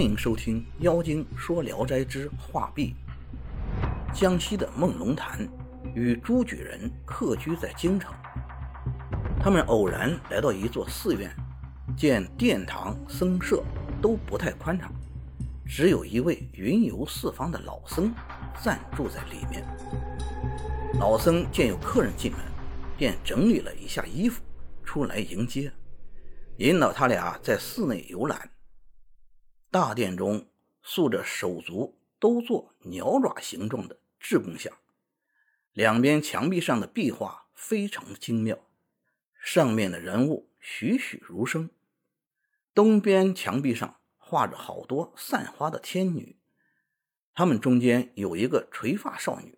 欢迎收听《妖精说聊斋之画壁》。江西的孟龙潭与朱举人客居在京城，他们偶然来到一座寺院，见殿堂僧舍都不太宽敞，只有一位云游四方的老僧暂住在里面。老僧见有客人进门，便整理了一下衣服，出来迎接，引导他俩在寺内游览。大殿中塑着手足都做鸟爪形状的智公像，两边墙壁上的壁画非常精妙，上面的人物栩栩如生。东边墙壁上画着好多散花的天女，她们中间有一个垂发少女，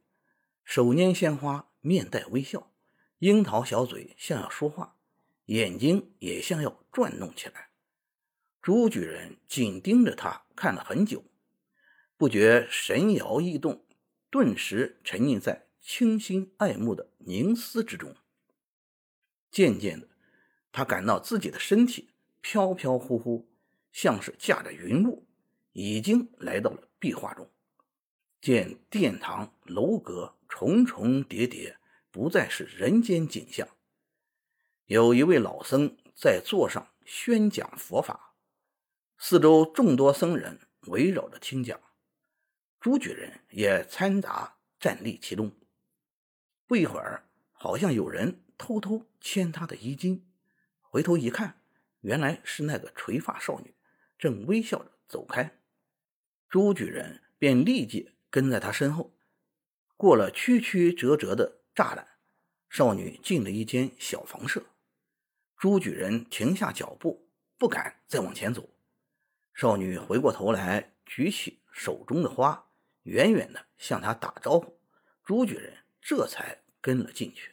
手拈鲜花，面带微笑，樱桃小嘴像要说话，眼睛也像要转动起来。朱举人紧盯着他看了很久，不觉神摇意动，顿时沉浸在清新爱慕的凝思之中。渐渐的，他感到自己的身体飘飘忽忽，像是驾着云雾，已经来到了壁画中。见殿堂楼阁重重叠叠，不再是人间景象。有一位老僧在座上宣讲佛法。四周众多僧人围绕着听讲，朱举人也掺杂站立其中。不一会儿，好像有人偷偷牵他的衣襟，回头一看，原来是那个垂发少女，正微笑着走开。朱举人便立即跟在他身后，过了曲曲折折的栅栏，少女进了一间小房舍。朱举人停下脚步，不敢再往前走。少女回过头来，举起手中的花，远远的向他打招呼。朱举人这才跟了进去。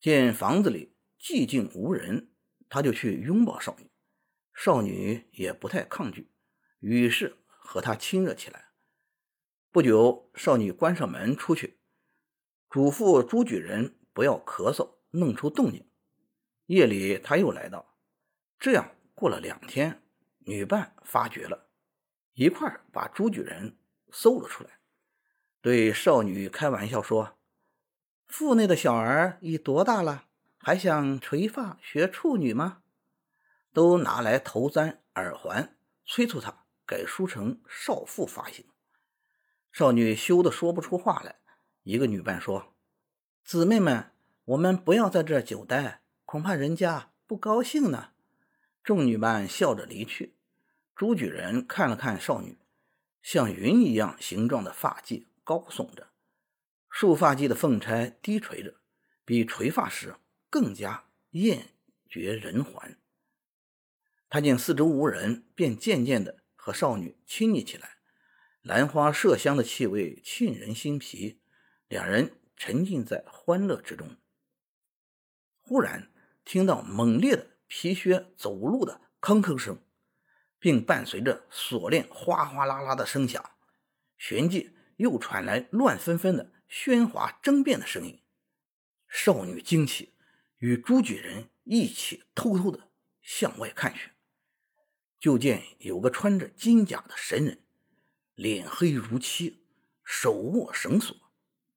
见房子里寂静无人，他就去拥抱少女。少女也不太抗拒，于是和他亲热起来。不久，少女关上门出去，嘱咐朱举人不要咳嗽，弄出动静。夜里他又来到，这样过了两天。女伴发觉了，一块把朱举人搜了出来，对少女开玩笑说：“腹内的小儿已多大了？还想垂发学处女吗？”都拿来头簪、耳环，催促她改梳成少妇发型。少女羞得说不出话来。一个女伴说：“姊妹们，我们不要在这久待，恐怕人家不高兴呢。”众女伴笑着离去。朱举人看了看少女，像云一样形状的发髻高耸着，束发髻的凤钗低垂着，比垂发时更加艳绝人寰。他见四周无人，便渐渐的和少女亲昵起来，兰花麝香的气味沁人心脾，两人沉浸在欢乐之中。忽然听到猛烈的皮靴走路的吭吭声。并伴随着锁链哗哗啦啦的声响，旋即又传来乱纷纷的喧哗争辩的声音。少女惊起，与朱举人一起偷偷的向外看去，就见有个穿着金甲的神人，脸黑如漆，手握绳索，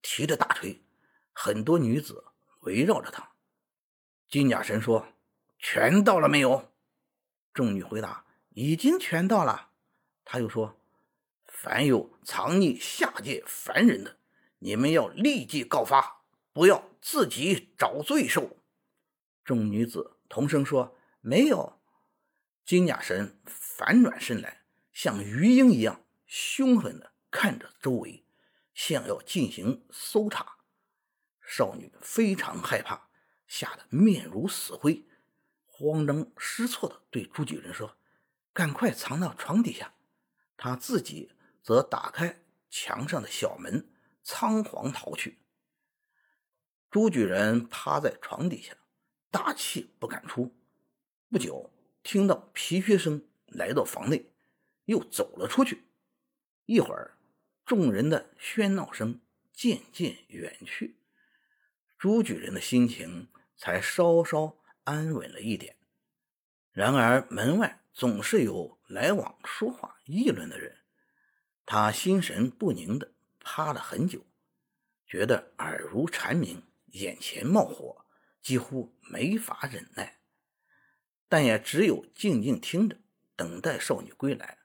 提着大锤，很多女子围绕着他。金甲神说：“全到了没有？”众女回答。已经全到了，他又说：“凡有藏匿下界凡人的，你们要立即告发，不要自己找罪受。”众女子同声说：“没有。”金甲神反转身来，像鱼鹰一样凶狠地看着周围，像要进行搜查。少女非常害怕，吓得面如死灰，慌张失措地对朱举人说。赶快藏到床底下，他自己则打开墙上的小门，仓皇逃去。朱举人趴在床底下，大气不敢出。不久，听到皮靴声，来到房内，又走了出去。一会儿，众人的喧闹声渐渐远去，朱举人的心情才稍稍安稳了一点。然而，门外。总是有来往说话议论的人，他心神不宁的趴了很久，觉得耳如蝉鸣，眼前冒火，几乎没法忍耐，但也只有静静听着，等待少女归来，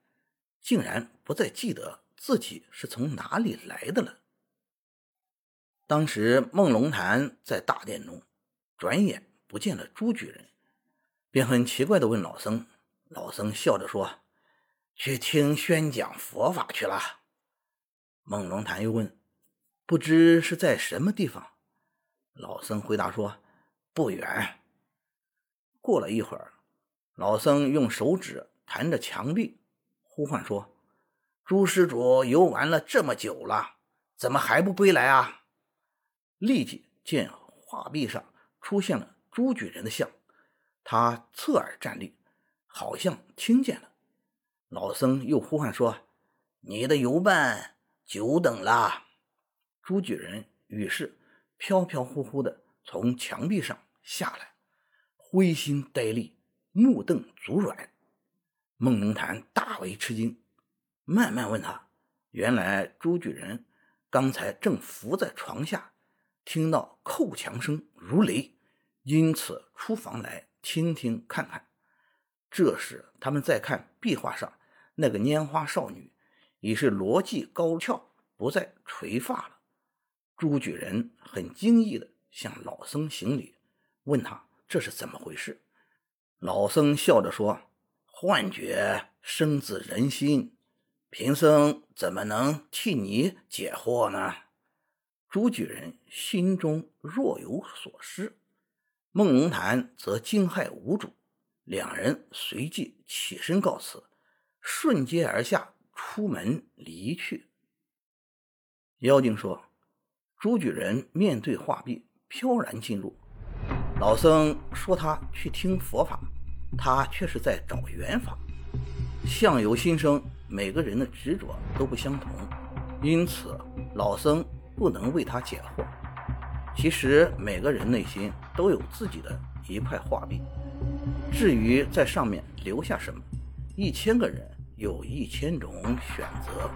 竟然不再记得自己是从哪里来的了。当时孟龙潭在大殿中，转眼不见了朱举人，便很奇怪的问老僧。老僧笑着说：“去听宣讲佛法去了。”孟龙潭又问：“不知是在什么地方？”老僧回答说：“不远。”过了一会儿，老僧用手指弹着墙壁，呼唤说：“朱施主游玩了这么久了，怎么还不归来啊？”立即见画壁上出现了朱举人的像，他侧耳站立。好像听见了，老僧又呼唤说：“你的游伴久等了。”朱举人于是飘飘忽忽的从墙壁上下来，灰心呆立，目瞪足软。孟龙潭大为吃惊，慢慢问他：“原来朱举人刚才正伏在床下，听到叩墙声如雷，因此出房来听听看看。”这时，他们在看壁画上那个拈花少女，已是罗髻高翘，不再垂发了。朱举人很惊异的向老僧行礼，问他这是怎么回事。老僧笑着说：“幻觉生自人心，贫僧怎么能替你解惑呢？”朱举人心中若有所失，孟龙潭则惊骇无主。两人随即起身告辞，顺阶而下，出门离去。妖精说：“朱举人面对画壁，飘然进入。老僧说他去听佛法，他却是在找缘法。相由心生，每个人的执着都不相同，因此老僧不能为他解惑。其实每个人内心都有自己的一块画壁。”至于在上面留下什么，一千个人有一千种选择。